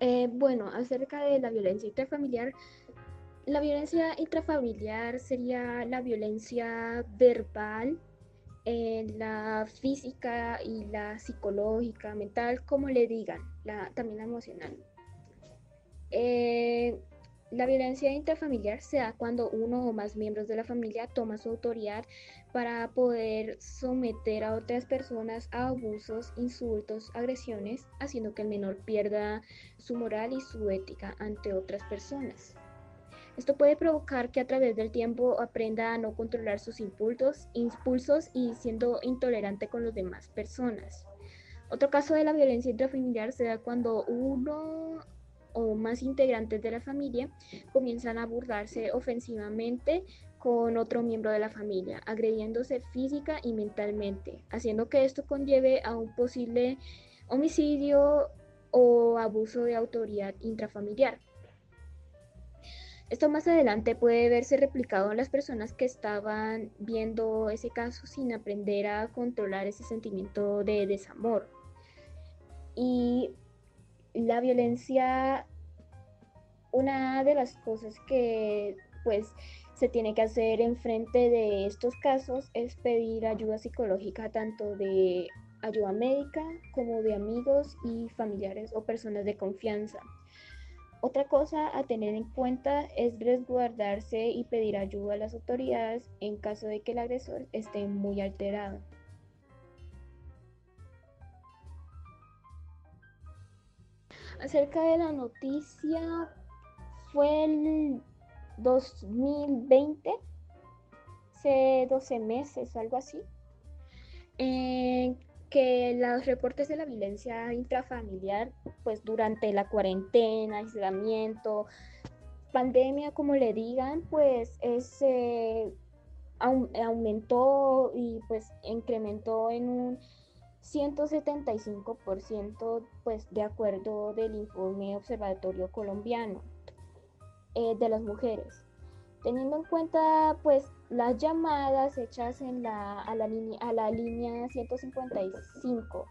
Eh, bueno, acerca de la violencia intrafamiliar, la violencia intrafamiliar sería la violencia verbal, eh, la física y la psicológica, mental, como le digan, también la emocional. Eh, la violencia intrafamiliar se da cuando uno o más miembros de la familia toma su autoridad para poder someter a otras personas a abusos, insultos, agresiones, haciendo que el menor pierda su moral y su ética ante otras personas. Esto puede provocar que a través del tiempo aprenda a no controlar sus impulsos, impulsos y siendo intolerante con las demás personas. Otro caso de la violencia intrafamiliar se da cuando uno o más integrantes de la familia comienzan a burlarse ofensivamente con otro miembro de la familia, agrediéndose física y mentalmente, haciendo que esto conlleve a un posible homicidio o abuso de autoridad intrafamiliar. Esto más adelante puede verse replicado en las personas que estaban viendo ese caso sin aprender a controlar ese sentimiento de desamor. Y la violencia, una de las cosas que pues se tiene que hacer en frente de estos casos es pedir ayuda psicológica tanto de ayuda médica como de amigos y familiares o personas de confianza. Otra cosa a tener en cuenta es resguardarse y pedir ayuda a las autoridades en caso de que el agresor esté muy alterado. Acerca de la noticia fue el 2020, hace 12 meses o algo así, que los reportes de la violencia intrafamiliar, pues durante la cuarentena, aislamiento, pandemia, como le digan, pues es, aumentó y pues incrementó en un 175%, pues de acuerdo del informe Observatorio Colombiano eh, de las mujeres. Teniendo en cuenta pues las llamadas hechas en la, a, la línea, a la línea 155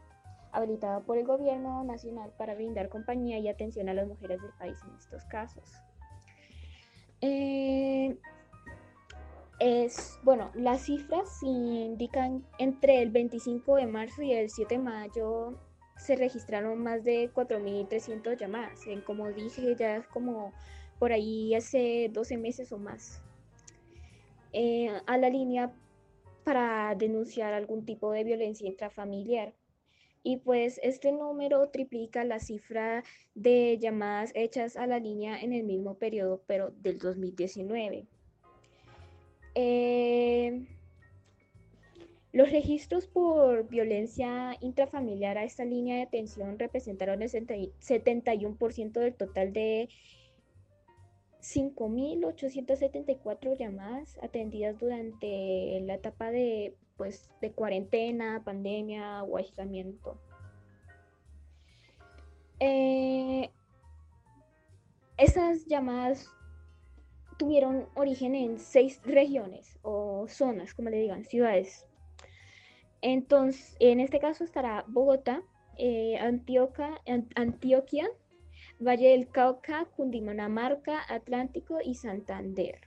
habilitada por el gobierno nacional para brindar compañía y atención a las mujeres del país en estos casos. Eh, es, bueno, las cifras indican entre el 25 de marzo y el 7 de mayo se registraron más de 4.300 llamadas. Como dije, ya es como por ahí hace 12 meses o más. Eh, a la línea para denunciar algún tipo de violencia intrafamiliar. Y pues este número triplica la cifra de llamadas hechas a la línea en el mismo periodo, pero del 2019. Eh, los registros por violencia intrafamiliar a esta línea de atención representaron el 71% del total de 5.874 llamadas atendidas durante la etapa de, pues, de cuarentena, pandemia o aislamiento. Eh, esas llamadas tuvieron origen en seis regiones o zonas, como le digan, ciudades. Entonces, en este caso estará Bogotá, eh, Antioquia, Valle del Cauca, Cundinamarca, Atlántico y Santander.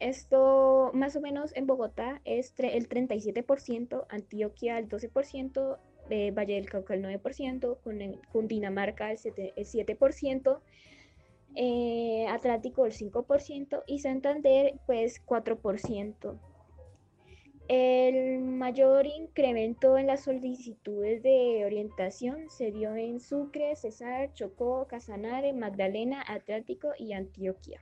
Esto más o menos en Bogotá es el 37%, Antioquia el 12%, eh, Valle del Cauca el 9%, Cundinamarca el 7%, eh, Atlántico el 5% y Santander pues 4%. El mayor incremento en las solicitudes de orientación se dio en Sucre, Cesar, Chocó, Casanare, Magdalena, Atlántico y Antioquia.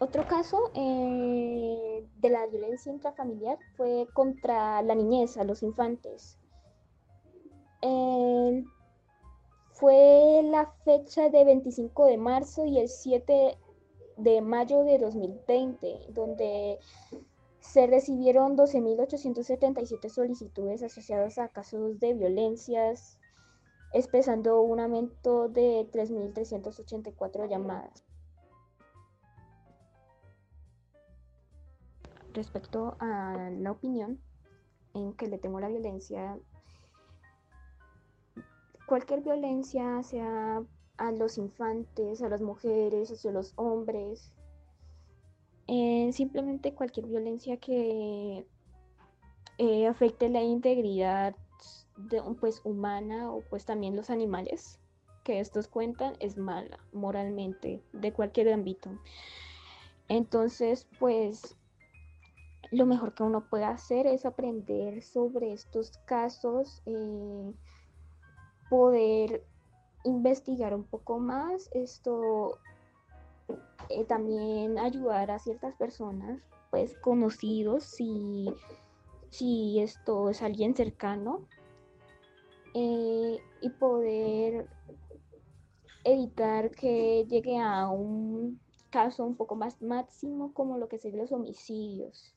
Otro caso eh, de la violencia intrafamiliar fue contra la niñez, a los infantes. Eh, fue la fecha de 25 de marzo y el 7 de mayo de 2020, donde se recibieron 12.877 solicitudes asociadas a casos de violencias, expresando un aumento de 3.384 llamadas. Respecto a la opinión, en que le temo la violencia, cualquier violencia, sea a los infantes, a las mujeres, a los hombres, eh, simplemente cualquier violencia que eh, afecte la integridad de, pues, humana o pues también los animales que estos cuentan es mala moralmente de cualquier ámbito. Entonces, pues lo mejor que uno puede hacer es aprender sobre estos casos, eh, poder investigar un poco más, esto eh, también ayudar a ciertas personas, pues conocidos, si, si esto es alguien cercano, eh, y poder evitar que llegue a un caso un poco más máximo como lo que serían los homicidios.